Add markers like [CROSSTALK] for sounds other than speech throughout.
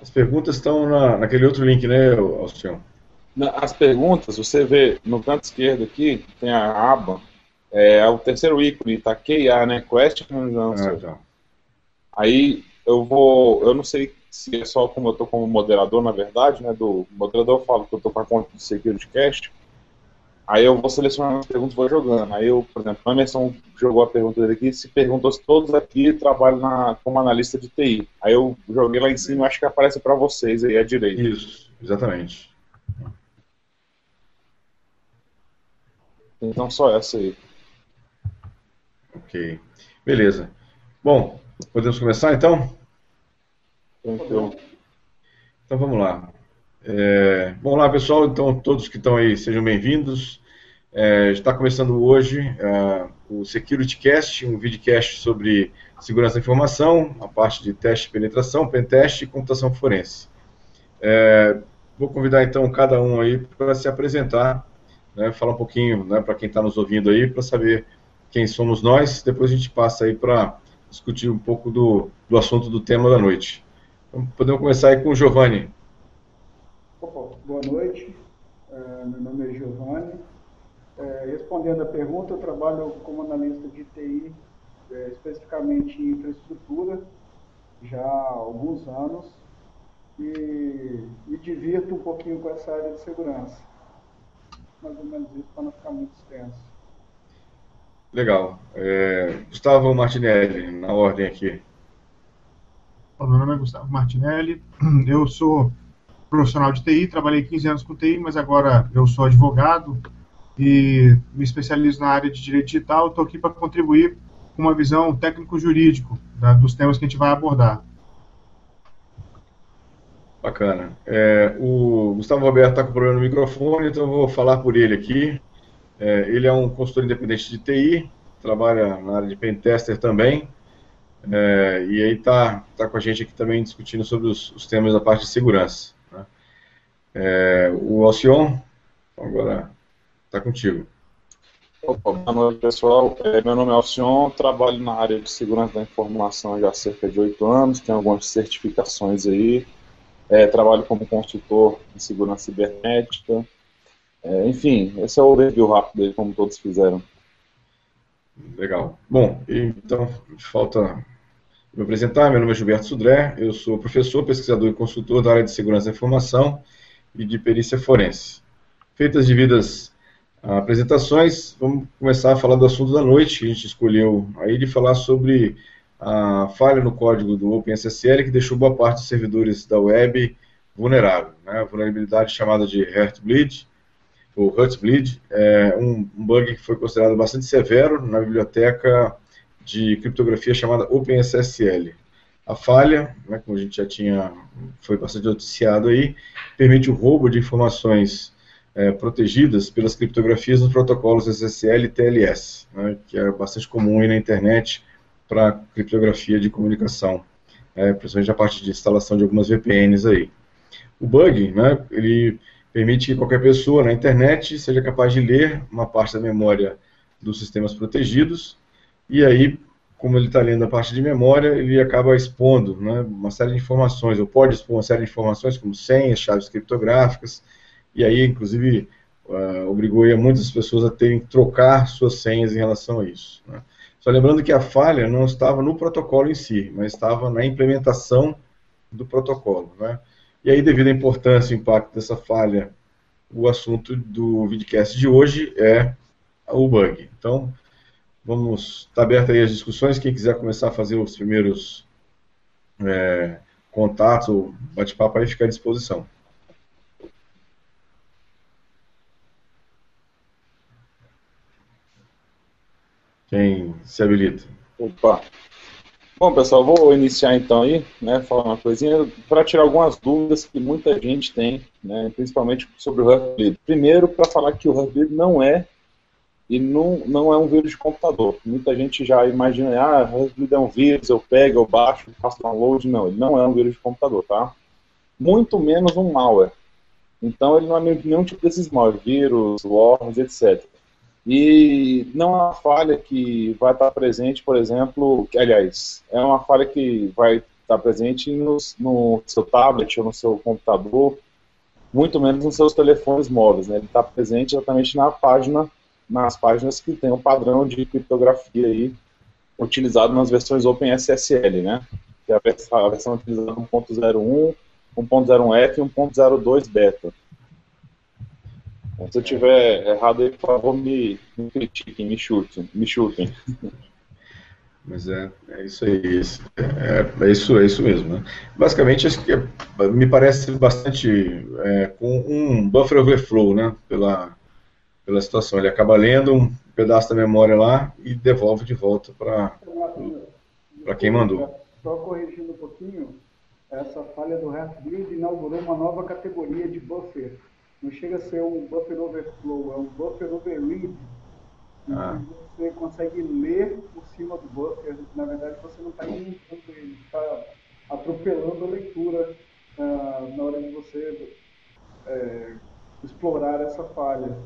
As perguntas estão na, naquele outro link, né, Alcion? As perguntas, você vê no canto esquerdo aqui, tem a aba, é, o terceiro ícone, tá QA, né? Question ah, tá. Aí eu vou, eu não sei se é só como eu tô como moderador, na verdade, né? Do moderador eu falo que eu tô com a conta do SecurityCast. Aí eu vou selecionando as perguntas e vou jogando. Aí eu, por exemplo, a Emerson jogou a pergunta dele aqui, se perguntou se todos aqui trabalham na, como analista de TI. Aí eu joguei lá em cima, acho que aparece para vocês aí à direita. Isso, exatamente. Então só essa aí. Ok. Beleza. Bom, podemos começar então? Então, então vamos lá. É, vamos lá, pessoal. Então, todos que estão aí, sejam bem-vindos. É, está começando hoje uh, o SecurityCast, um videocast sobre segurança da informação, a parte de teste de penetração, pentest e computação forense. É, vou convidar então cada um aí para se apresentar, né, falar um pouquinho né, para quem está nos ouvindo aí, para saber quem somos nós. Depois a gente passa aí para discutir um pouco do, do assunto do tema da noite. Então, podemos começar aí com o Giovanni. Boa noite, uh, meu nome é Giovanni. Uh, respondendo a pergunta, eu trabalho como analista de TI, é, especificamente em infraestrutura, já há alguns anos, e me divirto um pouquinho com essa área de segurança. Mais ou menos isso, para não ficar muito extenso. Legal. É, Gustavo Martinelli, na ordem aqui. Meu nome é Gustavo Martinelli, eu sou profissional de TI, trabalhei 15 anos com TI, mas agora eu sou advogado e me especializo na área de direito digital. Estou aqui para contribuir com uma visão técnico-jurídico dos temas que a gente vai abordar. Bacana. É, o Gustavo Roberto está com problema no microfone, então eu vou falar por ele aqui. É, ele é um consultor independente de TI, trabalha na área de pentester também. É, e aí está tá com a gente aqui também discutindo sobre os, os temas da parte de segurança. Né? É, o Alcion, agora está contigo. Opa, boa noite pessoal, é, meu nome é Alcion, trabalho na área de segurança da informação já há cerca de oito anos, tenho algumas certificações aí, é, trabalho como consultor em segurança cibernética, é, enfim, esse é o review rápido aí, como todos fizeram. Legal. Bom, então falta me apresentar. Meu nome é Gilberto Sudré, eu sou professor, pesquisador e consultor da área de segurança da informação e de perícia forense. Feitas devidas apresentações, vamos começar a falar do assunto da noite. A gente escolheu aí de falar sobre a falha no código do OpenSSL que deixou boa parte dos servidores da web vulnerável. Né? A vulnerabilidade chamada de Heartbleed, o Hutzbleed, é um, bug que foi considerado bastante severo na biblioteca de criptografia chamada OpenSSL. A falha, né, como a gente já tinha, foi bastante noticiado aí, permite o roubo de informações é, protegidas pelas criptografias nos protocolos SSL e TLS, né, que é bastante comum aí na internet para criptografia de comunicação, é, principalmente a parte de instalação de algumas VPNs aí. O bug, né, ele permite que qualquer pessoa na internet seja capaz de ler uma parte da memória dos sistemas protegidos, e aí, como ele está lendo a parte de memória, ele acaba expondo né, uma série de informações, ou pode expor uma série de informações, como senhas, chaves criptográficas, e aí, inclusive, uh, obrigou muitas pessoas a terem que trocar suas senhas em relação a isso. Né. Só lembrando que a falha não estava no protocolo em si, mas estava na implementação do protocolo. Né? E aí, devido à importância e impacto dessa falha, o assunto do videocast de hoje é o bug. Então, vamos estar tá aberto aí as discussões. Quem quiser começar a fazer os primeiros é, contatos ou bate-papo aí, fica à disposição. Quem se habilita? Opa, Bom, pessoal, vou iniciar então aí, né, falar uma coisinha, para tirar algumas dúvidas que muita gente tem, né, principalmente sobre o Heartbleed. Primeiro, para falar que o Heartbleed não é e não, não é um vírus de computador. Muita gente já imagina, ah, Heartbleed é um vírus, eu pego, eu baixo, faço download. Não, ele não é um vírus de computador, tá? Muito menos um malware. Então ele não é nenhum tipo desses malware, vírus, worms, etc. E não é uma falha que vai estar presente, por exemplo, que, aliás, é uma falha que vai está presente no, no, seu tablet ou no seu computador, muito menos nos seus telefones móveis. Né? Ele está presente exatamente na página, nas páginas que tem o um padrão de criptografia aí, utilizado nas versões OpenSSL, né? que é a versão, a versão utilizada 1.01, 1.01F e 1.02 beta. Se eu tiver errado aí, por favor, me, me critiquem, me chutem. Me chutem. Mas é, é isso aí, é, é, isso, é isso mesmo. Né? Basicamente, acho que me parece bastante é, com um buffer overflow, né? Pela, pela situação. Ele acaba lendo um pedaço da memória lá e devolve de volta para quem mandou. Só corrigindo um pouquinho, essa falha do Heartbleed inaugurou uma nova categoria de buffer não chega a ser um buffer overflow, é um buffer overread. Ah. Você consegue ler por cima do buffer. Na verdade, você não está inventando ele, está atropelando a leitura ah, na hora de você é, explorar essa falha.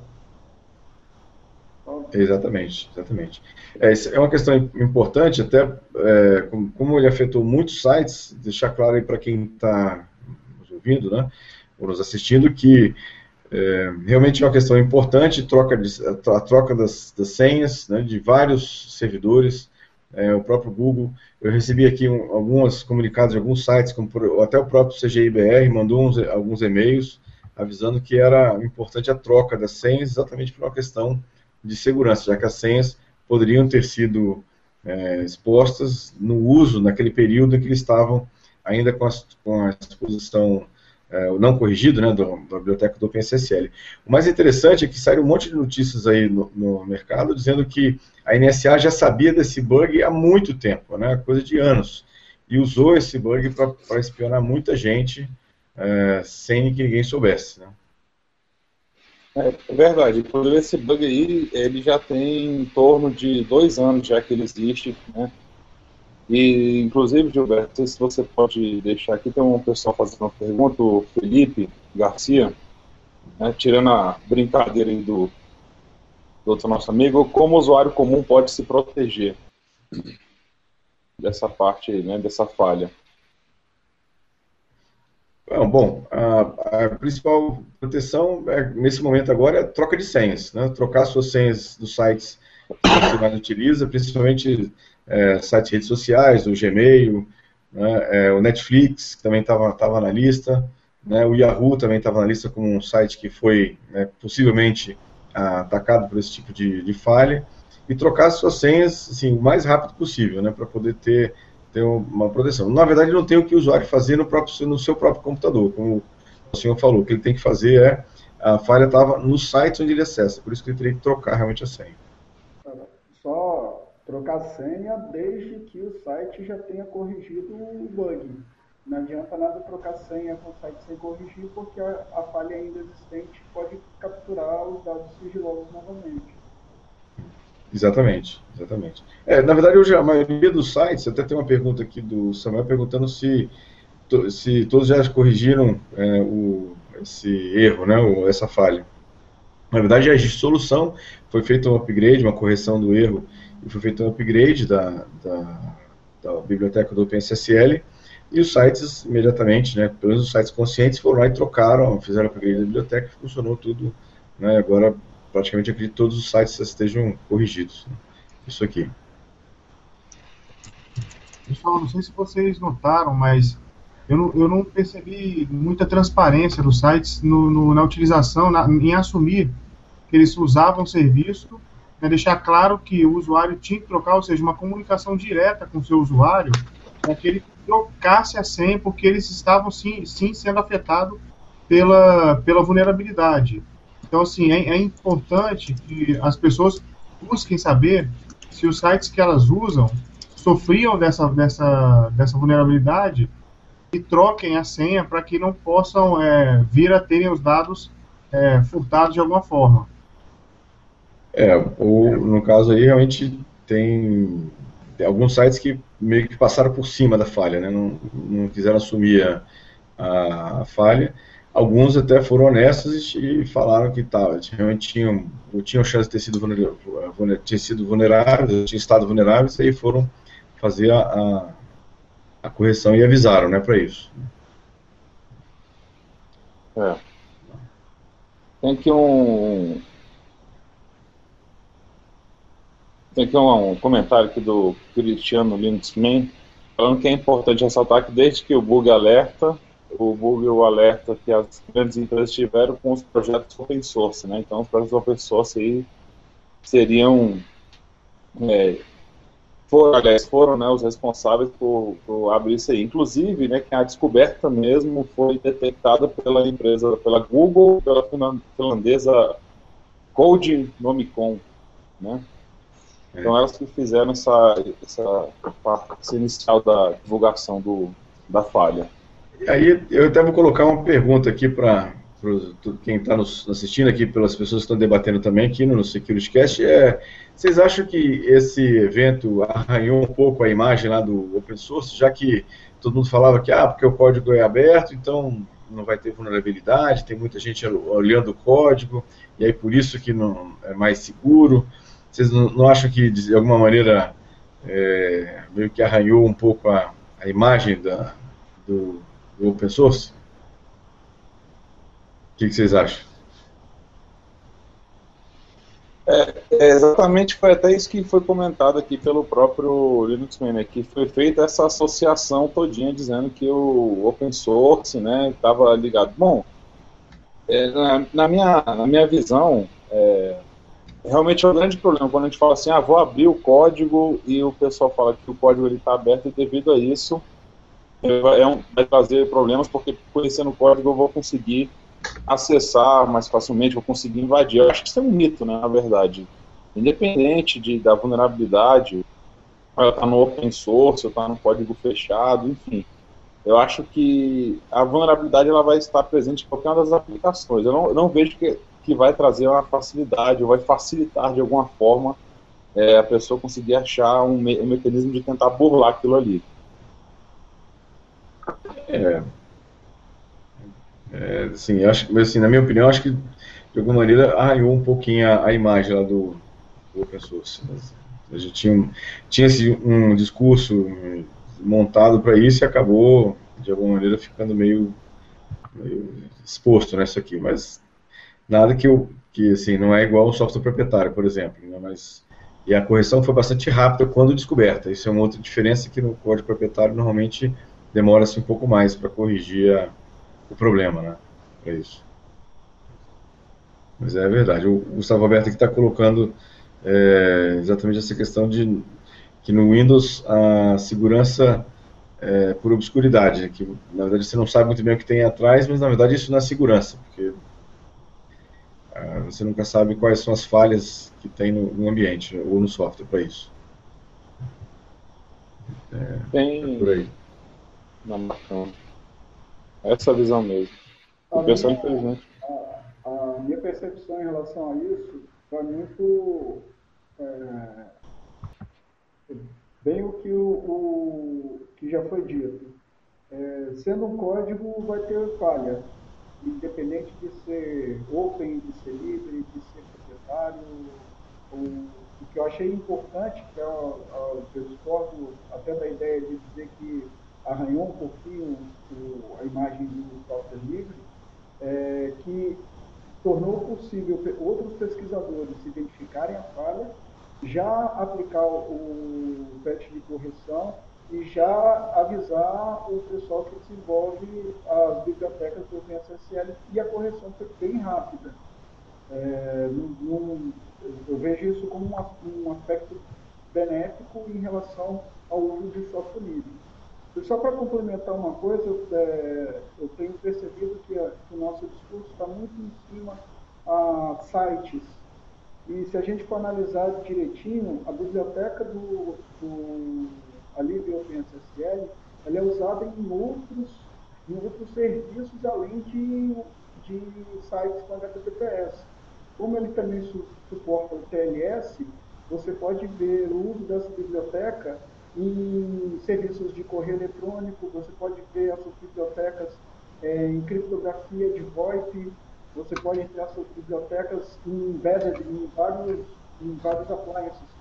Exatamente, exatamente. É, é uma questão importante, até é, como ele afetou muitos sites, deixar claro aí para quem está nos ouvindo, né, ou nos assistindo, que é, realmente é uma questão importante, troca de, a troca das, das senhas né, de vários servidores, é, o próprio Google. Eu recebi aqui um, alguns comunicados de alguns sites, como por, até o próprio CGIBR mandou uns, alguns e-mails avisando que era importante a troca das senhas exatamente por uma questão de segurança, já que as senhas poderiam ter sido é, expostas no uso naquele período em que eles estavam ainda com com a exposição é, não corrigido, né, do, da biblioteca do OpenSSL. O mais interessante é que saíram um monte de notícias aí no, no, mercado dizendo que a NSA já sabia desse bug há muito tempo, né, coisa de anos, e usou esse bug para espionar muita gente é, sem que ninguém soubesse. Né. É, é verdade, inclusive esse bug aí, ele já tem em torno de dois anos já que ele existe, né, e, inclusive, Gilberto, não sei se você pode deixar aqui, tem um pessoal fazendo uma pergunta, o Felipe Garcia, né, tirando a brincadeira aí do, do outro nosso amigo, como o usuário comum pode se proteger dessa parte né, dessa falha? Bom, a, a, principal proteção é, nesse momento agora é troca de senhas, né? trocar suas senhas dos sites que você mais utiliza, principalmente é, sites de redes sociais, o Gmail, né, é, o Netflix, que também estava na lista, né, o Yahoo também estava na lista como um site que foi né, possivelmente atacado por esse tipo de, de falha, e trocar suas senhas assim, o mais rápido possível, né, para poder ter, ter uma proteção. Na verdade, não tem o que o usuário fazer no, próprio, no seu próprio computador, como o senhor falou, o que ele tem que fazer é, a falha estava no site onde ele acessa, por isso que ele teria que trocar realmente a senha. Só trocar senha desde que o site já tenha corrigido o bug. Não adianta nada trocar senha com o site sem corrigir, porque a, a falha ainda existente pode capturar os dados sigilosos novamente. Exatamente, exatamente. É, na verdade, hoje a maioria dos sites, até tem uma pergunta aqui do Samuel perguntando se, se todos já corrigiram é, o, esse erro, né, ou essa falha. Na verdade, existe solução, foi feito um upgrade, uma correção do erro e foi feito um upgrade da, da, da biblioteca do OpenSSL, e os sites imediatamente, né, pelo menos os sites conscientes, foram lá e trocaram, fizeram o upgrade da biblioteca e funcionou tudo. Né, agora, praticamente, acredito que todos os sites estejam corrigidos. Né, isso aqui. Pessoal, não sei se vocês notaram, mas eu não, eu não percebi muita transparência dos sites no, no, na utilização, na, em assumir que eles usavam o serviço é deixar claro que o usuário tinha que trocar, ou seja, uma comunicação direta com o seu usuário, para que ele trocasse a senha, porque eles estavam sim, sim sendo afetados pela, pela vulnerabilidade. Então, assim, é, é importante que as pessoas busquem saber se os sites que elas usam sofriam dessa, dessa, dessa vulnerabilidade e troquem a senha para que não possam é, vir a terem os dados é, furtados de alguma forma. É, ou no caso aí realmente tem, tem, alguns sites que meio que passaram por cima da falha, né? não, não quiseram assumir a, a, falha. Alguns até foram honestos e falaram que tá, realmente tinham, tinham chance de ter sido, vulnerável, sido vulneráveis, tinham estado vulneráveis, e aí foram fazer a, a, a correção e avisaram, né, para isso. É. Tem que um. Tem aqui um, um comentário aqui do Cristiano Lindsman, falando que é importante ressaltar que desde que o bug alerta, o bug o alerta que as grandes empresas tiveram com os projetos open source, né? Então os projetos open source aí seriam é, foram, aliás, foram né, os responsáveis por, por, abrir isso aí. Inclusive, né, que a descoberta mesmo foi detectada pela empresa, pela Google, pela finlandesa Code Nomicon, né? Então elas que fizeram essa, essa parte inicial da divulgação do, da falha. E aí eu até vou colocar uma pergunta aqui para quem está nos assistindo aqui, pelas pessoas que estão debatendo também aqui no SecurityCast, é, vocês acham que esse evento arranhou um pouco a imagem lá do open source, já que todo mundo falava que, ah, porque o código é aberto, então não vai ter vulnerabilidade, tem muita gente olhando o código, e aí por isso que não é mais seguro. Vocês não, acham que, de alguma maneira, é, meio que arranhou um pouco a, a imagem da, do, do open source? O que, que vocês acham? É, é, exatamente, foi até isso que foi comentado aqui pelo próprio Linux né, que foi feita essa associação todinha dizendo que o open source né, estava ligado. Bom, é, na, na, minha, na minha visão, é, realmente é um grande problema quando a gente fala assim, ah, vou abrir o código e o pessoal fala que o código está aberto e devido a isso é um, vai trazer problemas porque conhecendo o código eu vou conseguir acessar mais facilmente, vou conseguir invadir. Eu acho que isso é um mito, né, na verdade. Independente de, da vulnerabilidade, ela está no open source, está no código fechado, enfim. Eu acho que a vulnerabilidade ela vai estar presente em qualquer uma das aplicações. Eu não, eu não vejo que, que vai trazer uma facilidade ou vai facilitar de alguma forma é, a pessoa conseguir achar um, me um mecanismo de tentar burlar aquilo ali. É, é, sim, acho, assim, na minha opinião, acho que de alguma maneira arranhou um pouquinho a, a imagem lá do, do open source. A gente tinha, tinha um discurso montado para isso e acabou, de alguma maneira, ficando meio, meio exposto nessa aqui. Mas nada que, eu, que assim, não é igual ao software proprietário, por exemplo. Né, mas, e a correção foi bastante rápida quando descoberta. Isso é uma outra diferença que no código proprietário normalmente demora-se um pouco mais para corrigir a o problema, né? É isso. Mas é verdade. O Gustavo Alberto aqui está colocando é, exatamente essa questão de que no Windows a segurança é por obscuridade, que na verdade você não sabe muito bem o que tem atrás, mas na verdade isso não é segurança, porque você nunca sabe quais são as falhas que tem no, no ambiente ou no software para isso. É, tem. É por aí. Não, bacana. Essa visão mesmo. O pessoal, infelizmente. A, a, minha percepção em relação a isso foi muito. É, bem o que, o, o, que já foi dito. É, sendo um código, vai ter falha, de ser open, de ser livre, de ser proprietário. O que eu achei importante, que é, eu discordo até da ideia de dizer que arranhou um pouquinho o, a imagem do software livre, é, que tornou possível outros pesquisadores identificarem a falha, já aplicar o patch de correção e já avisar o pessoal que desenvolve as bibliotecas do OpenSSL e a correção foi bem rápida. É, eu vejo isso como um, um aspecto benéfico em relação ao uso de software livre. E só para complementar uma coisa, eu, é, eu tenho percebido que, a, que, o nosso discurso está muito em cima a sites. E se a gente for analisar direitinho, a biblioteca do, do Alívio OpenSSL ela é usada em outros, em outros serviços além de, de sites com HTTPS. Como ele também su, suporta o TLS, você pode ver o uso dessa biblioteca em serviços de correio eletrônico, você pode ver as suas bibliotecas é, em criptografia de VoIP, você pode ter as suas bibliotecas em vários, em vários appliances.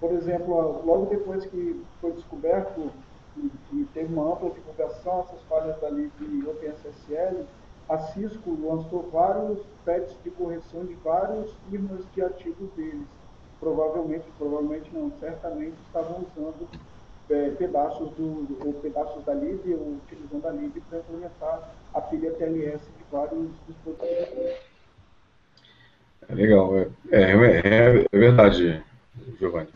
Por exemplo, logo depois que foi descoberto e, e teve uma ampla divulgação, essas falhas da lib OpenSSL, a Cisco lançou vários patches de correção de vários firmas de ativos deles. Provavelmente, provavelmente não, certamente estavam usando é, pedaços, do, ou pedaços da lib, ou utilizando a lib para implementar a pilha TLS de vários dispositivos. É legal, é, é, é, é verdade, Giovanni.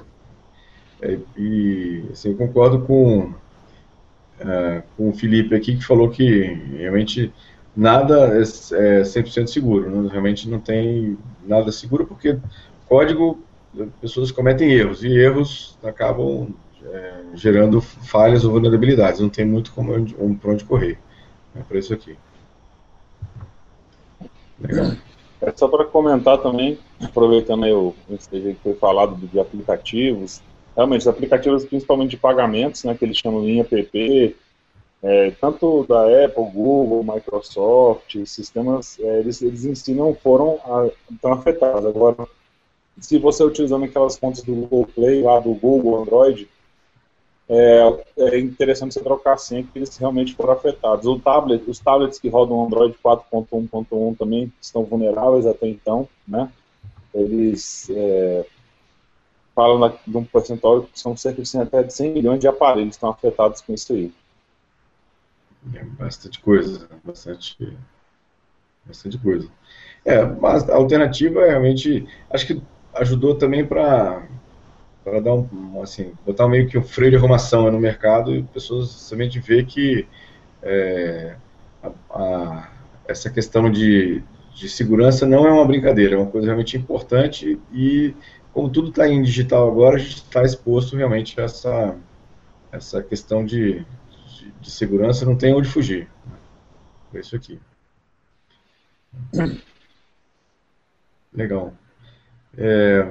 É, e assim, concordo com, uh, com o Felipe aqui, que falou que realmente nada é, é 100% seguro, né? realmente não tem nada seguro, porque código, pessoas cometem erros, e erros acabam é, gerando falhas ou vulnerabilidades, não tem muito como um, para onde correr. É por isso aqui. Legal. É só para comentar também, aproveitando aí o que foi falado de aplicativos, realmente, os aplicativos principalmente de pagamentos, né, que eles chamam de app, é, tanto da Apple, Google, Microsoft, sistemas, é, eles, eles em si não foram a, tão afetados. Agora, se você utilizando aquelas contas do Google Play, lá do Google, Android, é, é interessante você trocar a senha, porque eles realmente foram afetados. O tablet, os tablets que rodam Android 4.1.1 também estão vulneráveis até então, né? Eles falam de um percentual que são cerca de até de 100 milhões de aparelhos que estão afetados com isso aí. É bastante coisa, bastante, bastante coisa. É, mas a alternativa realmente, acho que ajudou também para para dar um, assim, botar meio que um freio de arrumação no mercado e pessoas somente ver que é, a, a, essa questão de, de segurança não é uma brincadeira, é uma coisa realmente importante e como tudo está em digital agora, a gente está exposto realmente a essa, essa questão de, de, de segurança, não tem onde fugir. É isso aqui. Legal. É,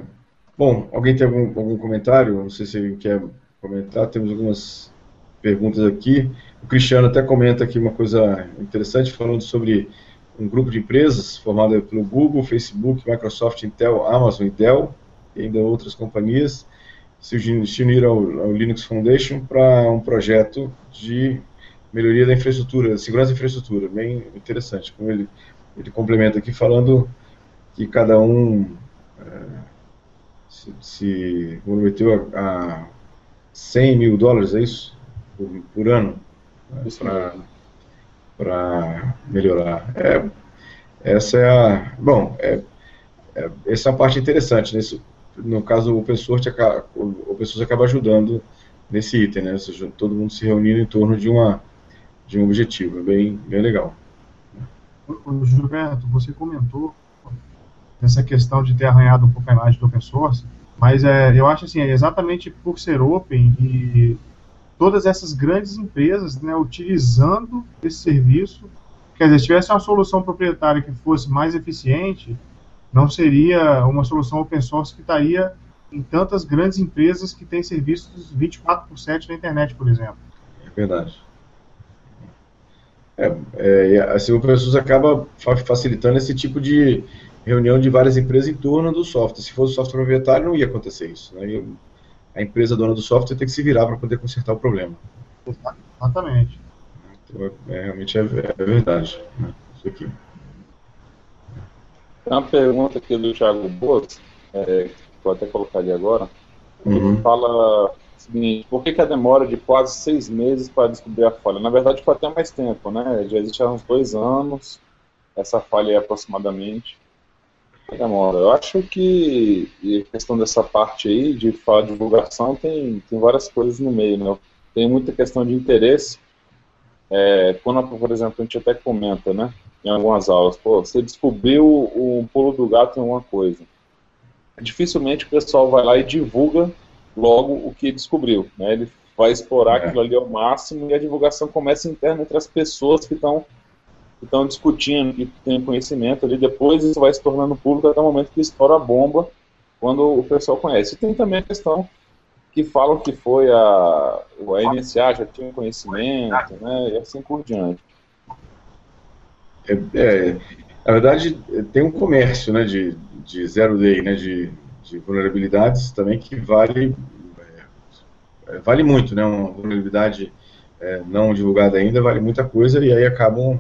bom, alguém tem algum, algum comentário? Não sei se quer comentar. Temos algumas perguntas aqui. O Cristiano até comenta aqui uma coisa interessante, falando sobre um grupo de empresas formado pelo Google, Facebook, Microsoft, Intel, Amazon e Dell, e ainda outras companhias, se uniram ao, ao Linux Foundation para um projeto de melhoria da infraestrutura, segurança da infraestrutura, bem interessante, como ele, ele complementa aqui falando que cada um é, se, se comprometeu a, a 100 mil dólares, é isso? Por, por ano, né, para melhorar. É, essa é a. Bom, é, é, essa é a parte interessante. Né? No caso, o open source, acaba, o open source acaba ajudando nesse item, né? Ou seja, todo mundo se reunindo em torno de, uma, de um objetivo. É bem, bem legal. O Gilberto, você comentou essa questão de ter arranhado um pouco a imagem do open source, mas é, eu acho assim, é exatamente por ser open e todas essas grandes empresas né, utilizando esse serviço, quer dizer, se tivesse uma solução proprietária que fosse mais eficiente, não seria uma solução open source que estaria em tantas grandes empresas que têm serviços 24 por 7 na internet, por exemplo. É verdade. É, é, assim, o open source acaba facilitando esse tipo de reunião de várias empresas em torno do software. Se fosse software proprietário, não ia acontecer isso. Né? A empresa dona do software tem que se virar para poder consertar o problema. Exatamente. Então, é, realmente é, é verdade. Né? Isso aqui. Tem uma pergunta aqui do Thiago Boas, é, vou até colocar ali agora. Uhum. Ele fala o seguinte: por que, que a demora de quase seis meses para descobrir a falha? Na verdade, foi até mais tempo, né? Já existe há uns dois anos essa falha aí aproximadamente. Demora. Eu acho que a questão dessa parte aí de falar de divulgação tem, tem várias coisas no meio, né? Tem muita questão de interesse. É, quando, por exemplo, a gente até comenta, né? Em algumas aulas. Pô, você descobriu o pulo do gato em alguma coisa. Dificilmente o pessoal vai lá e divulga logo o que descobriu. Né? Ele vai explorar é. aquilo ali ao máximo e a divulgação começa interna entre as pessoas que estão que estão discutindo, que têm conhecimento ali. Depois isso vai se tornando público até o momento que estoura a bomba, quando o pessoal conhece. E tem também a questão que falam que foi a, a NSA já tinha conhecimento, né, e assim por diante. É, é, na verdade, tem um comércio né, de, de zero day, né, de, de vulnerabilidades também que vale é, vale muito, né? Uma vulnerabilidade é, não divulgada ainda vale muita coisa e aí acabam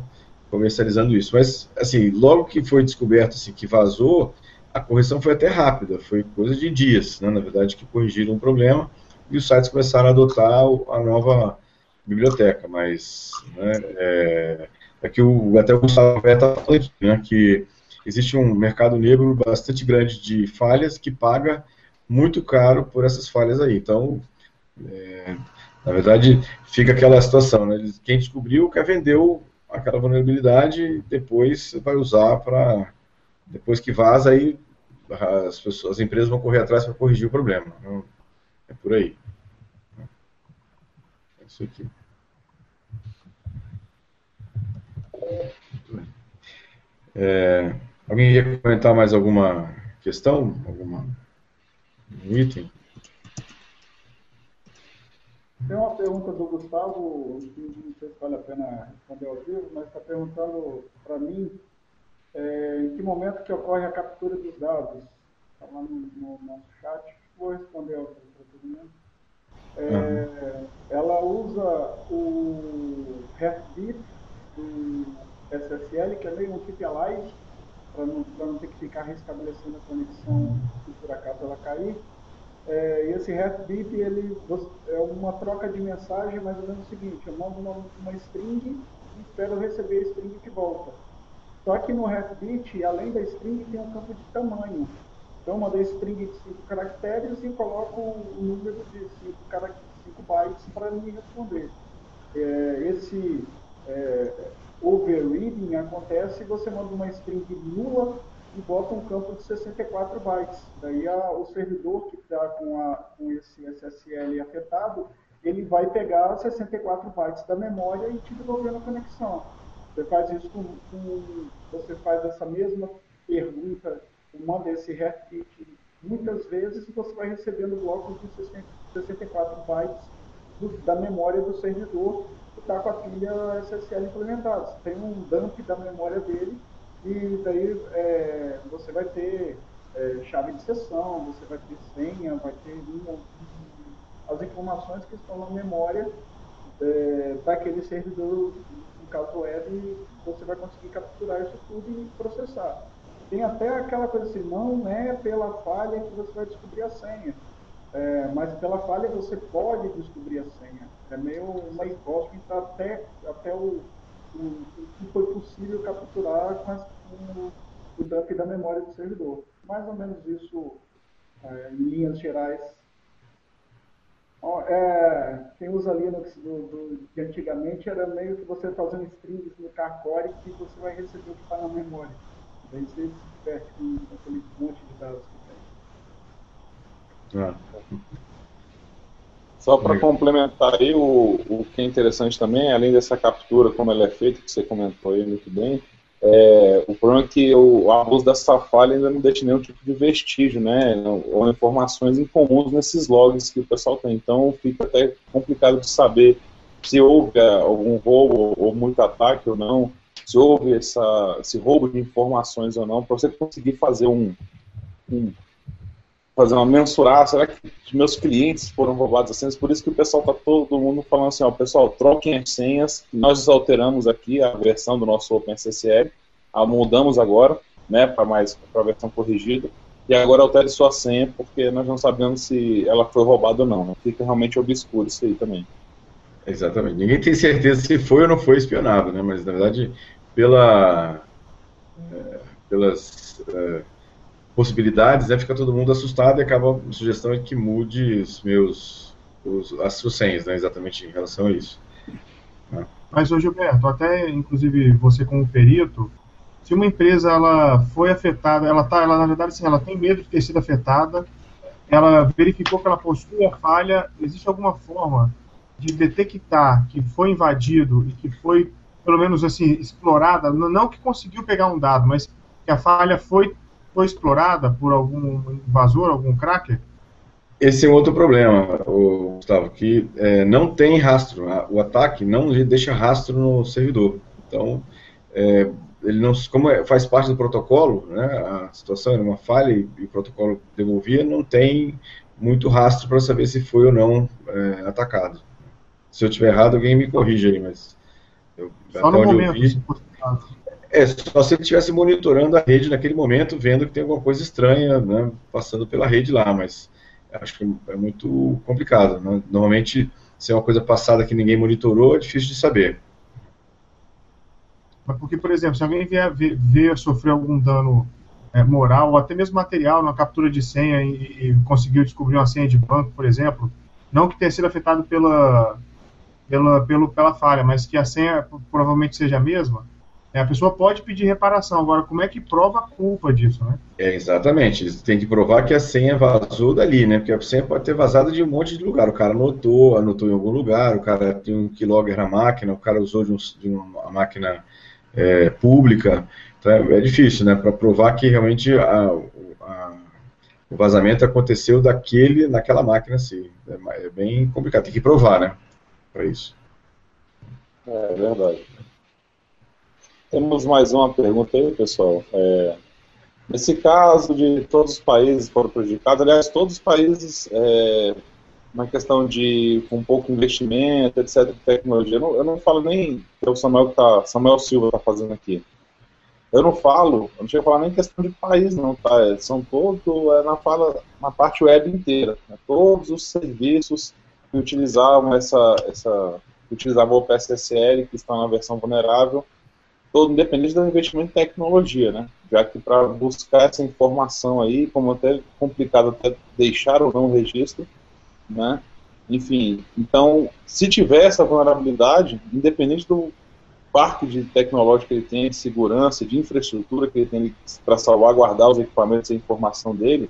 comercializando isso. Mas, assim, logo que foi descoberto assim, que vazou, a correção foi até rápida, foi coisa de dias, né? na verdade, que corrigiram o problema e os sites começaram a adotar a nova biblioteca, mas né, é, é que o, até o Gustavo está falando né, que existe um mercado negro bastante grande de falhas que paga muito caro por essas falhas aí. Então, é, na verdade, fica aquela situação, né? Quem descobriu quer vender aquela vulnerabilidade, depois vai usar para depois que vaza aí as, pessoas, as empresas vão correr atrás para corrigir o problema. Então, é por aí. É isso aqui. É, alguém quer comentar mais alguma questão? Alguma um item? Tem uma pergunta do Gustavo, não sei se vale a pena responder ao vivo, mas está perguntando para mim é, em que momento que ocorre a captura dos dados. Está lá no, no, nosso chat, vou responder ao vivo para todo mundo. É, uhum. Ela usa o RESTbit do SSL, que é meio um keep alive, para não, não ter que ficar restabelecendo a conexão se por acaso ela cair. É, e esse REST ele é uma troca de mensagem mais ou menos o seguinte, eu mando uma, uma string e espero receber a string de volta. Só que no REST além da string, tem um campo de tamanho. Então eu mandei string de 5 caracteres e coloco o número de 5 bytes para me responder. É, esse é, overreading acontece você manda uma string nula e bota um campo de 64 bytes. Daí a, o servidor que está com, com esse SSL afetado, ele vai pegar 64 bytes da memória e te devolver na conexão. Você faz isso com, com você faz essa mesma pergunta, manda esse REST muitas vezes e você vai recebendo blocos de 64 bytes do, da memória do servidor está com a pilha SSL implementada. Você tem um dump da memória dele e daí é, você vai ter é, chave de sessão, você vai ter senha, vai ter as informações que estão na memória é, daquele servidor, no caso web, você vai conseguir capturar isso tudo e processar. Tem até aquela coisa assim, não é pela falha que você vai descobrir a senha, é, mas pela falha você pode descobrir a senha. É meio uma incógnita até, até o o, que foi possível capturar com, as, com o dump da memória do servidor. Mais ou menos isso é, em linhas gerais. é, quem usa Linux do, do, de antigamente era meio que você fazendo strings no carcore que você vai receber o que está na memória. Daí você se diverte com aquele monte de dados que tem. Ah. Só para complementar aí, o, o que é interessante também, além dessa captura, como ela é feita, que você comentou aí muito bem, é, o problema é que o abuso dessa falha ainda não deixa nenhum tipo de vestígio, né, ou informações incomuns nesses logs que o pessoal tem. Então fica até complicado de saber se houve algum roubo ou muito ataque ou não, se houve essa, esse roubo de informações ou não, para você conseguir fazer um, um fazer uma mensurar, será que os meus clientes foram roubados as senhas? Por isso que o pessoal tá todo mundo falando assim, ó, pessoal, troquem as senhas, nós alteramos aqui a versão do nosso OpenSSL, a mudamos agora, né, para mais para a versão corrigida, e agora altere sua senha, porque nós não sabemos se ela foi roubada ou não, né? fica realmente obscuro isso aí também. Exatamente, ninguém tem certeza se foi ou não foi espionado, né, mas na verdade, pela, é, pelas... É, possibilidades, né, fica todo mundo assustado e acaba a sugestão é que mude os meus os, as senhas, né, exatamente em relação a isso. Né. Mas, ô Gilberto, até inclusive você como perito, se uma empresa ela foi afetada, ela tá, ela na verdade assim, ela tem medo de ter sido afetada, ela verificou que ela possui a falha, existe alguma forma de detectar que foi invadido e que foi pelo menos assim explorada, não que conseguiu pegar um dado, mas que a falha foi foi explorada por algum invasor, algum cracker? Esse é um outro problema, Gustavo, que é, não tem rastro. O ataque não deixa rastro no servidor. Então, é, ele não, como é, faz parte do protocolo, né, a situação era uma falha e, e, o protocolo devolvia, não tem muito rastro para saber se foi ou não é, atacado. Se eu estiver errado, alguém me corrige aí, mas eu, só no momento. Vi, é, só se ele estivesse monitorando a rede naquele momento, vendo que tem alguma coisa estranha né, passando pela rede lá, mas acho que é muito complicado. Né? Normalmente, se é uma coisa passada que ninguém monitorou, é difícil de saber. Porque, por exemplo, se alguém vier sofrer algum dano é, moral ou até mesmo material na captura de senha e, e, conseguiu descobrir uma senha de banco, por exemplo, não que tenha sido afetado pela, pela, pelo, pela falha, mas que a senha provavelmente seja a mesma, a pessoa pode pedir reparação. Agora, como é que prova a culpa disso, né? É, exatamente. Eles têm que provar que a senha vazou dali, né? Porque a senha pode ter vazado de um monte de lugar. O cara anotou, anotou em algum lugar, o cara tem um keylogger na máquina, o cara usou de, um, de uma máquina é, pública. Então é, é difícil, né? Para provar que realmente a, a, o vazamento aconteceu daquele, naquela máquina, assim. É, é bem complicado. Tem que provar, né? Para isso. É verdade. Temos mais uma pergunta aí, pessoal. É, nesse caso de todos os países foram prejudicados, aliás, todos os países, é, uma questão de com pouco investimento, etc., tecnologia, eu não, eu não falo nem que é o Samuel, tá, Samuel Silva está fazendo aqui. Eu não falo, eu não chego a falar nem questão de país, não, tá? É, são todos, é na, fala, na parte web inteira. Né? Todos os serviços que utilizavam essa, essa que utilizavam o PSSL, que estão na versão vulnerável, todo independente do investimento em tecnologia, né? Já que para buscar essa informação aí, como até complicado até deixar ou não o registro, né? Enfim, então, se tiver essa vulnerabilidade, independente do parque de tecnológico que ele tem, de segurança, de infraestrutura que ele tem para salvaguardar os equipamentos e a informação dele,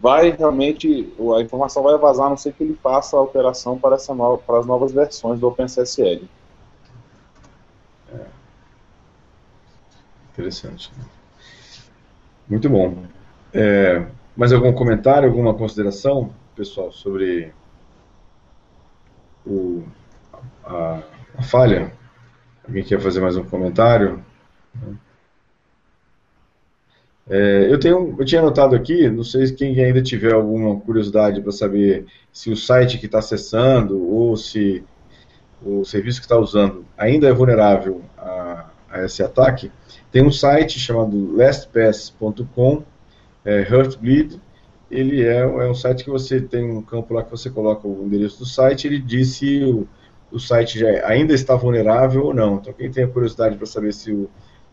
vai realmente, a informação vai vazar, a não ser que ele faça a alteração para, essa nova, para as novas versões do OpenSSL. Interessante. Muito bom. É, mais algum comentário, alguma consideração, pessoal, sobre o, a, a falha? Alguém quer fazer mais um comentário? É, eu, tenho, eu tinha anotado aqui, não sei se quem ainda tiver alguma curiosidade para saber se o site que está acessando ou se o serviço que está usando ainda é vulnerável a, a esse ataque, tem um site chamado lastpass.com, é, Heartbleed. Ele é, é, um site que você tem um campo lá que você coloca o endereço do site, ele diz se o, o site já ainda está vulnerável ou não. Então, quem tem a curiosidade para saber se o,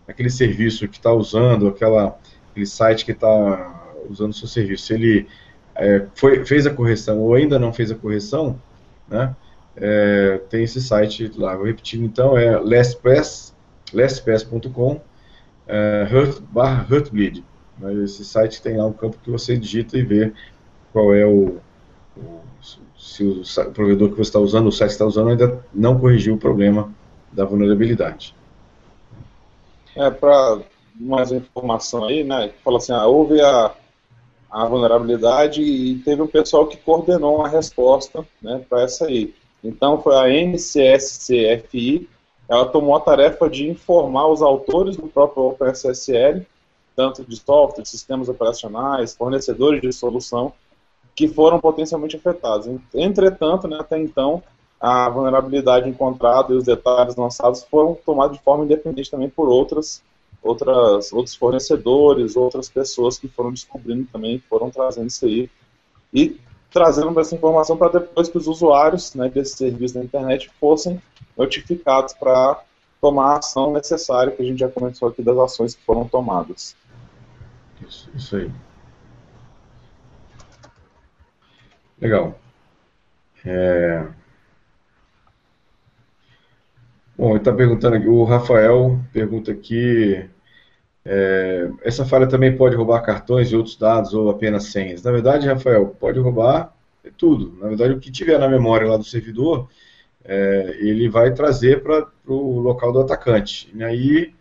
aquele serviço que está usando, aquela, aquele site que está usando o seu serviço, se ele é, foi, fez a correção ou ainda não fez a correção, né, é, tem esse site lá. Vou repetir então, é lastpass, lastpass.com é, Hurt, barra Hurtbleed. Esse site tem lá um campo que você digita e vê qual é o, o se o, o, provedor que você está usando, o site que está usando, ainda não corrigiu o problema da vulnerabilidade. É, para mais informação aí, né, fala assim, ah, houve a, a vulnerabilidade e teve um pessoal que coordenou uma resposta né, para essa aí. Então foi a NCSCFI, ela tomou a tarefa de informar os autores do próprio OpenSSL, tanto de software, sistemas operacionais, fornecedores de solução, que foram potencialmente afetados. Entretanto, né, até então, a vulnerabilidade encontrada e os detalhes lançados foram tomados de forma independente também por outras, outras, outros fornecedores, outras pessoas que foram descobrindo também, foram trazendo isso aí. E trazendo essa informação para depois que os usuários né, desse serviço da internet fossem notificados para tomar a ação necessária, que a gente já começou aqui das ações que foram tomadas. Isso, isso aí. Legal. É... Bom, ele está perguntando aqui, o Rafael pergunta aqui, é, essa falha também pode roubar cartões e outros dados ou apenas senhas? Na verdade, Rafael, pode roubar tudo. Na verdade, o que tiver na memória lá do servidor, é, ele vai trazer para o local do atacante. E aí,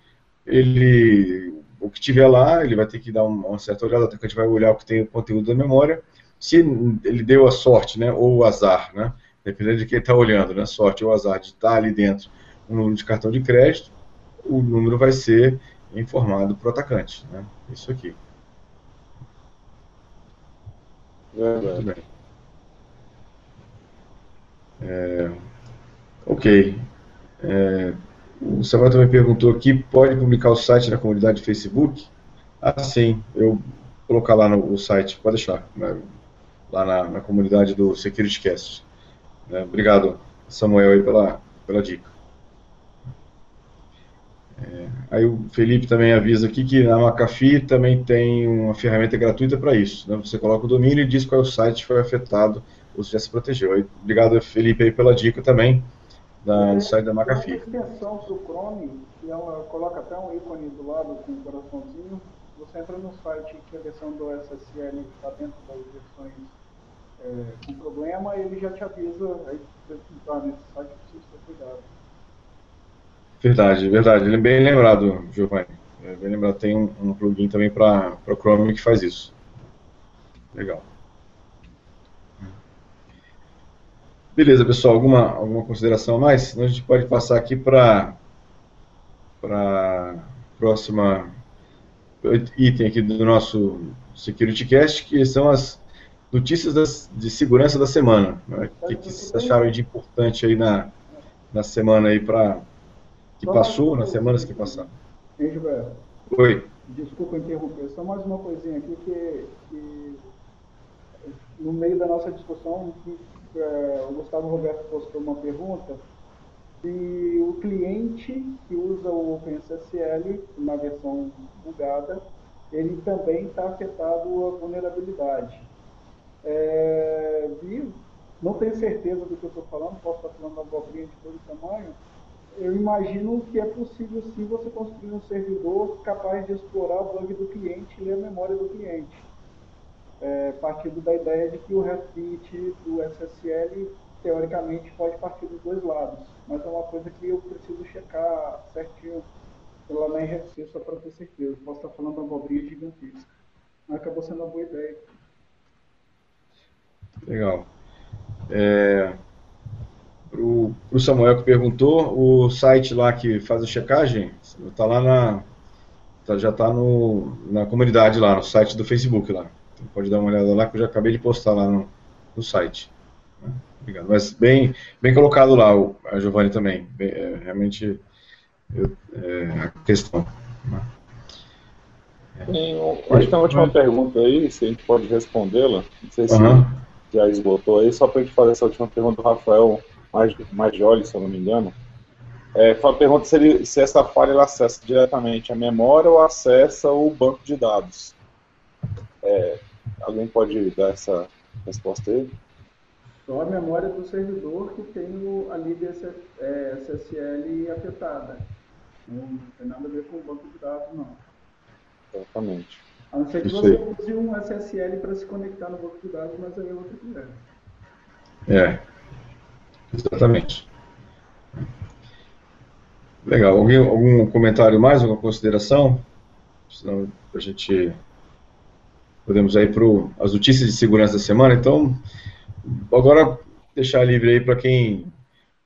ele, o que tiver lá, ele vai ter que dar uma certa olhada, o atacante vai olhar o que tem o conteúdo da memória. Se ele deu a sorte, né, ou o azar, né, dependendo de quem está olhando, né, sorte ou azar de estar tá ali dentro um número de cartão de crédito, o número vai ser informado para o atacante. Né, isso aqui. Muito bem. É, ok. É, o Samuel também perguntou aqui, pode publicar o site na comunidade Facebook? Ah, sim, eu vou colocar lá no site, pode deixar, né, lá na, na, comunidade do SecurityCast. Né, obrigado, Samuel, aí, pela, pela dica. É, aí o Felipe também avisa aqui que na McAfee também tem uma ferramenta gratuita para isso. Né? Você coloca o domínio e diz qual é o site que foi afetado ou se já se protegeu. Aí, obrigado, Felipe, aí, pela dica também da, do site da McAfee. Tem uma extensão para o Chrome, que ela coloca até um ícone do lado com um coraçãozinho. Você entra no site que a versão do SSL está dentro das versões é, com problema, ele já te avisa, aí você entrar nesse site, precisa ter cuidado. Verdade, verdade. Bem lembrado, Giovanni. É bem lembrado. Tem um, um plugin também para o Chrome que faz isso. Legal. Beleza, pessoal. Alguma, alguma consideração a mais? Senão a gente pode passar aqui para a próxima item aqui do nosso SecurityCast, que são as notícias das, de segurança da semana. Né? O que, que vocês acharam de importante aí na, na semana aí para que passou, nas semanas que passaram? Ei, Gilberto. Oi. Desculpa interromper, só mais uma coisinha aqui que, que no meio da nossa discussão é, o Gustavo Roberto postou uma pergunta se o cliente que usa o OpenSSL na versão bugada, ele também está afetado a vulnerabilidade. É, não tenho certeza do que eu estou falando, posso estar falando uma abobrinha de todo tamanho. Eu imagino que é possível sim você construir um servidor capaz de explorar o bug do cliente e ler a memória do cliente é, partindo da ideia de que o REST do SSL, teoricamente, pode partir dos dois lados. Mas é uma coisa que eu preciso checar certinho lá na RFC só para ter certeza. Posso estar falando uma abobrinha gigantesca. Mas acabou sendo uma boa ideia. Legal. É, para o Samuel que perguntou, o site lá que faz a checagem está lá na. Tá, já está na comunidade lá, no site do Facebook lá pode dar uma olhada lá, que eu já acabei de postar lá no, no site. Né? Obrigado. Mas bem, bem colocado lá, o, a Giovanni também. Bem, é, realmente, eu, é, a questão. Né? Tem, acho que tem uma última pergunta aí, se a gente pode respondê-la. Não sei se uhum. já esgotou aí, só para a gente fazer essa última pergunta do Rafael Majoli, se eu não me engano. É, a pergunta se, ele, se essa falha ela acessa diretamente a memória ou acessa o banco de dados. É, Alguém pode dar essa resposta aí? Só a memória do servidor que tem o, a lib SSL é, afetada. Não tem nada a ver com o banco de dados, não. Exatamente. A não ser que Isso você aí. use um SSL para se conectar no banco de dados, mas aí é outra coisa. É, exatamente. Legal. Alguém, algum comentário mais, alguma consideração? Senão a gente podemos ir para as notícias de segurança da semana. Então, agora deixar livre aí para quem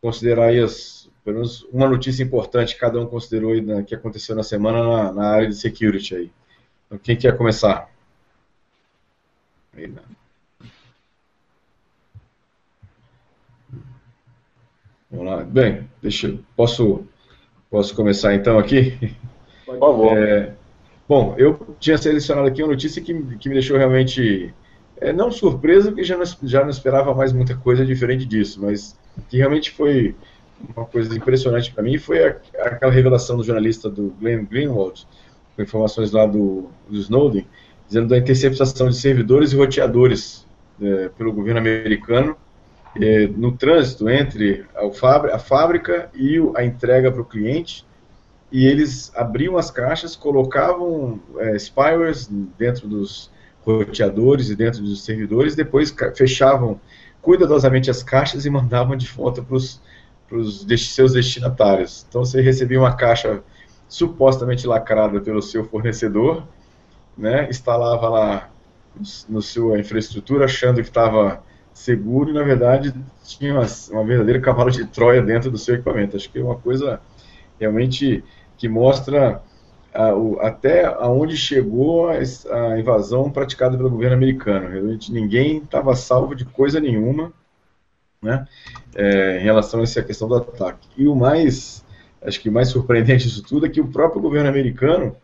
considerar aí as, pelo menos uma notícia importante que cada um considerou aí na, que aconteceu na semana na, na, área de security aí. Então, quem quer começar? Aí, né? Vamos lá. Bem, deixa eu, posso, posso começar então aqui? Por favor. É, Bom, eu tinha selecionado aqui uma notícia que, que me deixou realmente, é, não surpreso, porque já não, já não esperava mais muita coisa diferente disso, mas que realmente foi uma coisa impressionante para mim foi a, aquela revelação do jornalista do Glenn Greenwald, com informações lá do, do Snowden, dizendo da interceptação de servidores e roteadores é, pelo governo americano é, no trânsito entre a, fábrica e a entrega para o cliente, e eles abriam as caixas, colocavam é, spywares dentro dos roteadores e dentro dos servidores, depois fechavam cuidadosamente as caixas e mandavam de volta para os seus destinatários. Então você recebia uma caixa supostamente lacrada pelo seu fornecedor, né, instalava lá no sua infraestrutura achando que estava seguro e na verdade tinha uma, uma verdadeira cavalo de Troia dentro do seu equipamento. Acho que é uma coisa realmente que mostra a, o, até aonde chegou a, a, invasão praticada pelo governo americano. Realmente ninguém estava salvo de coisa nenhuma né, é, em relação a essa questão do ataque. E o mais, acho que mais surpreendente disso tudo é que o próprio governo americano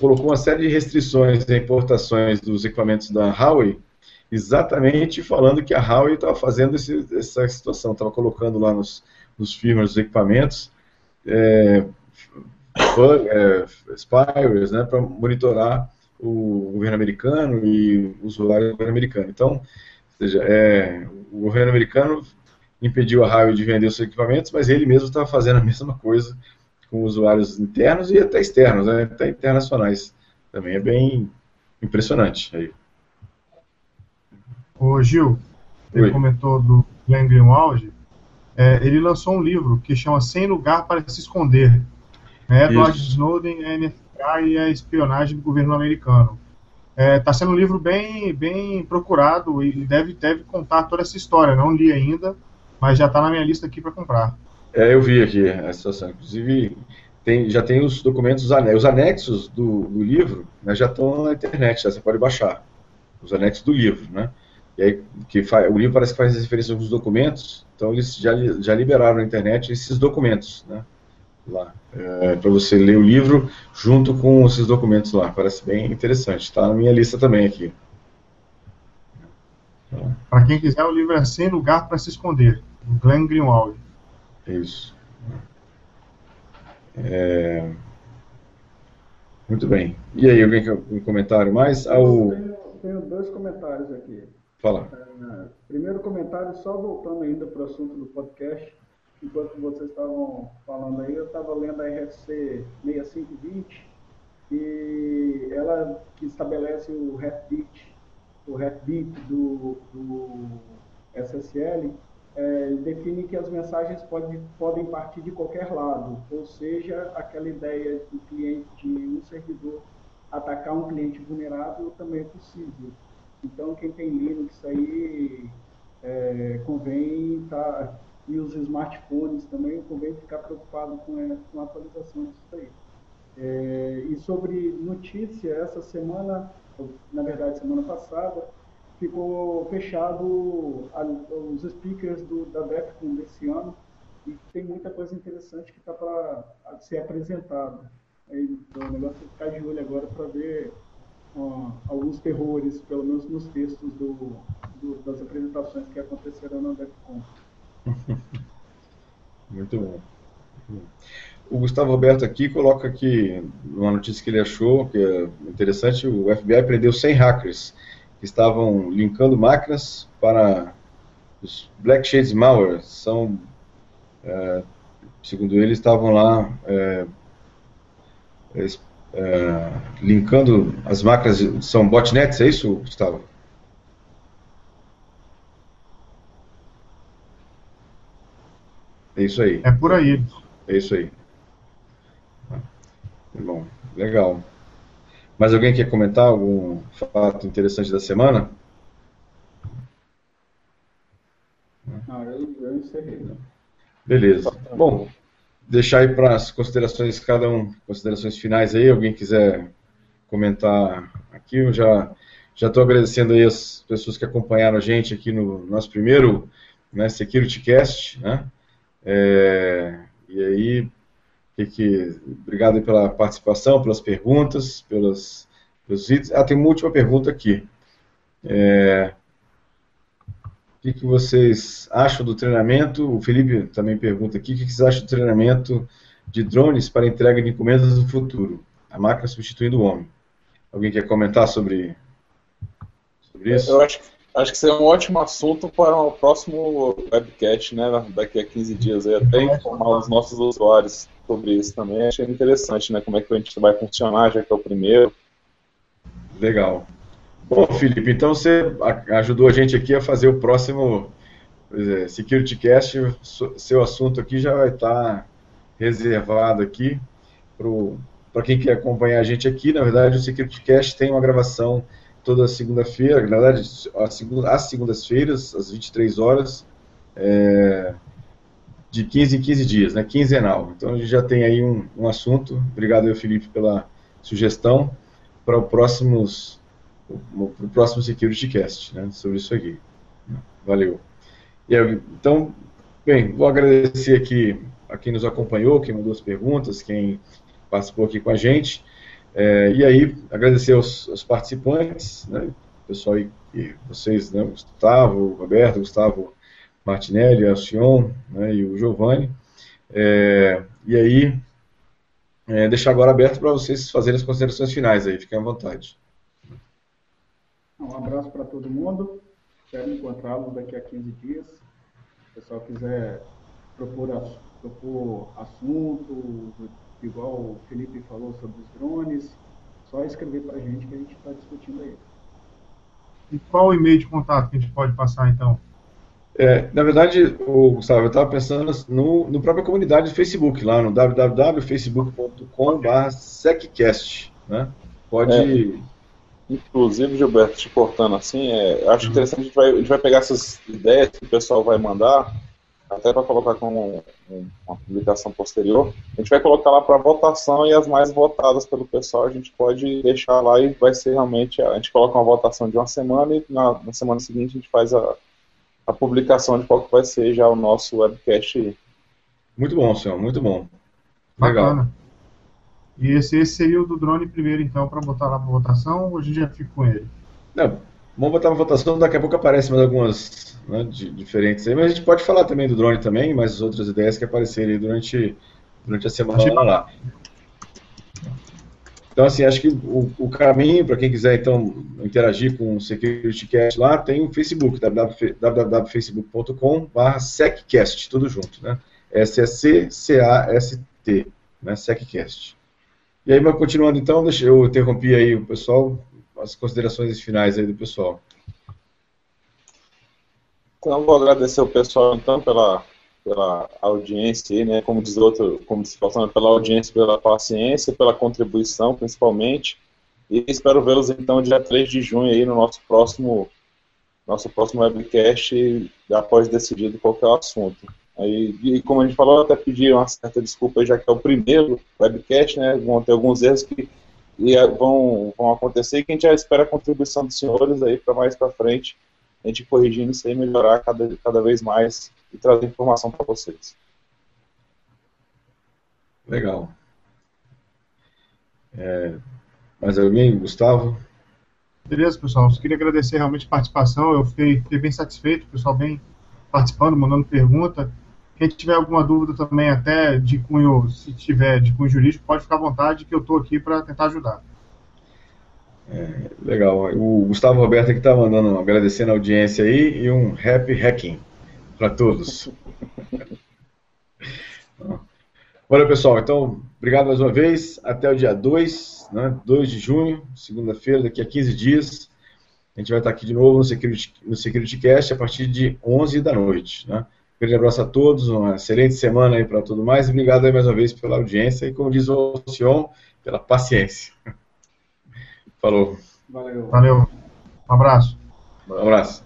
colocou uma série de restrições em importações dos equipamentos da Huawei, exatamente falando que a Huawei estava fazendo esse, essa situação, estava colocando lá nos, nos firmwares equipamentos é, é, né, para monitorar o governo americano e o usuário do governo americano. Então, ou seja, é, o governo americano impediu a Huawei de vender os seus equipamentos, mas ele mesmo estava fazendo a mesma coisa com usuários internos e até externos, né, até internacionais. Também é bem impressionante. Aí. Ô Gil, ele Oi. comentou do Glenn Greenwald, é, ele lançou um livro que chama Sem Lugar para Se Esconder. É Edward Isso. Snowden, a NFA e a espionagem do governo americano. Está é, tá sendo um livro bem, bem procurado e deve, deve contar toda essa história. Não li ainda, mas já está na minha lista aqui para comprar. É, eu vi aqui a situação. Inclusive, tem, já tem os documentos, os anexos do, do livro né, já estão na internet, já você pode baixar. Os anexos do livro, né? E aí, que faz, o livro parece que faz referência a alguns documentos, então eles já, já liberaram na internet esses documentos, né? Lá, é, para você ler o livro junto com esses documentos lá. Parece bem interessante. Está na minha lista também aqui. Para quem quiser, o livro é Sem Lugar para Se Esconder, do Glenn Greenwald. Isso. É... Muito bem. E aí, alguém quer um comentário mais? Ah, o... tenho, tenho dois comentários aqui. Fala. É, primeiro comentário, só voltando ainda para o assunto do podcast, enquanto vocês estavam falando aí, eu estava lendo a RFC 6520 e ela que estabelece o heartbeat, o heartbeat do, do SSL, é, define que as mensagens pode, podem partir de qualquer lado, ou seja, aquela ideia do cliente de um servidor atacar um cliente vulnerável também é possível. Então, quem tem Linux aí, é, convém estar, tá, e os smartphones também, convém ficar preocupado com a, com a atualização disso aí. É, e sobre notícia, essa semana, na verdade, semana passada, ficou fechado a, os speakers do, da DEFCON desse ano, e tem muita coisa interessante que está para ser apresentada. Então, o negócio é ficar de olho agora para ver alguns terrores, pelo menos nos textos do, do, das apresentações que aconteceram na DEFCON. [LAUGHS] Muito bom. O Gustavo Roberto aqui coloca aqui uma notícia que ele achou que é interessante, o FBI prendeu 100 hackers que estavam linkando máquinas para os Black Shades Malware. São, é, segundo ele, estavam lá é, é, linkando as máquinas, são botnets, é isso, Gustavo? É isso aí. É por aí. É isso aí. Tá bom, legal. Mais alguém quer comentar algum fato interessante da semana? Não, eu, eu encerrei. Beleza. Bom, deixar aí para as considerações, cada um, considerações finais aí, alguém quiser comentar aqui, eu já já estou agradecendo aí as pessoas que acompanharam a gente aqui no nosso primeiro né, SecurityCast, né, é, e aí, que, que, obrigado pela participação, pelas perguntas, pelas, pelos vídeos. Ah, tem uma última pergunta aqui. É, que, que vocês acham do treinamento? O Felipe também pergunta aqui, o que, que vocês acham do treinamento de drones para entrega de encomendas no futuro? A máquina substituindo o homem. Alguém quer comentar sobre, sobre isso? Eu acho, acho que seria um ótimo assunto para o próximo webcast, né? Daqui a 15 dias, aí, até informar os nossos usuários sobre isso também. Achei interessante, né? Como é que a gente vai funcionar, já que é o primeiro. Legal. Bom, Felipe, então você ajudou a gente aqui a fazer o próximo é, Security Cast. Seu assunto aqui já vai estar reservado aqui para quem quer acompanhar a gente aqui. Na verdade, o Security Cast tem uma gravação toda segunda-feira, na verdade, às segundas-feiras, às 23 horas, é, de 15 em 15 dias, né, quinzenal. Então a gente já tem aí um, um assunto. Obrigado, eu, Felipe, pela sugestão para o próximos para o próximo Security Cast, né, sobre isso aqui. Valeu. Então, bem, vou agradecer aqui a quem nos acompanhou, quem mandou as perguntas, quem participou aqui com a gente. É, e aí, agradecer aos, aos participantes, né, pessoal e, e vocês, né, Gustavo, Roberto, Gustavo Martinelli, Alcion né, e o Giovanni. É, e aí, é, deixar agora aberto para vocês fazerem as considerações finais aí, fiquem à vontade. Um abraço para todo mundo, espero encontrá-los daqui a 15 dias. Se o pessoal quiser propor, propor assunto, igual o Felipe falou sobre os drones, só escrever para a gente que a gente está discutindo aí. E qual o e-mail de contato que a gente pode passar então? É, na verdade, o Gustavo, eu estava pensando no, no própria comunidade do Facebook, lá no www.facebook.com.br Né? Pode. É, inclusive, Gilberto, te cortando assim, é, acho uhum. interessante, a gente, vai, a gente vai pegar essas ideias que o pessoal vai mandar, até para colocar como um, uma publicação posterior. A gente vai colocar lá para votação e as mais votadas pelo pessoal a gente pode deixar lá e vai ser realmente. A gente coloca uma votação de uma semana e na, na semana seguinte a gente faz a a publicação de qual que vai ser já o nosso webcast. Muito bom, senhor, muito bom. Legal. Bacana. E esse, esse seria o do drone primeiro, então, para botar lá para votação, ou a gente já fica com ele? Não, vamos botar para votação, daqui a pouco aparecem mais algumas né, de, diferentes aí, mas a gente pode falar também do drone também, mas as outras ideias que aparecerem durante, durante a semana lá. Então, assim, acho que o, o caminho, para quem quiser, então, interagir com o SecurityCast lá, tem o Facebook, www.facebook.com.br SecCast, tudo junto, né? S-E-C-C-A-S-T, né? SecCast. E aí, continuando, então, deixa eu interromper aí o pessoal, as considerações finais aí do pessoal. Então, vou agradecer o pessoal, então, pela pela audiência, né, como diz outro, como se falando pela audiência, pela paciência, pela contribuição, principalmente. E espero vê-los então dia 3 de junho aí no nosso próximo nosso próximo webcast após decidido qual é assunto. Aí, e como a gente falou, até pedir uma certa desculpa já que é o primeiro webcast, né? Vão ter alguns erros que vão, vão acontecer e que a gente já espera a contribuição dos senhores aí para mais para frente a gente corrigindo isso aí, melhorar cada, cada vez mais e trazer informação para vocês. Legal. É, mais alguém? Gustavo? Beleza, pessoal. Só queria agradecer realmente a participação. Eu fiquei, fiquei bem satisfeito, o pessoal bem participando, mandando pergunta. Quem tiver alguma dúvida também, até de cunho, se tiver de cunho jurídico, pode ficar à vontade que eu estou aqui para tentar ajudar. É, legal. O Gustavo Roberto aqui está mandando, agradecendo a audiência aí e um happy hacking para todos. [LAUGHS] Olha, pessoal, então, obrigado mais uma vez. Até o dia 2, né, 2 de junho, segunda-feira, daqui a 15 dias. A gente vai estar aqui de novo no Security, no Security Cast a partir de 11 da noite. Né? Um grande abraço a todos, uma excelente semana aí para tudo mais. Obrigado aí mais uma vez pela audiência e, como diz o Sion, pela paciência. [LAUGHS] Falou. Valeu. Valeu. Um abraço. Um abraço.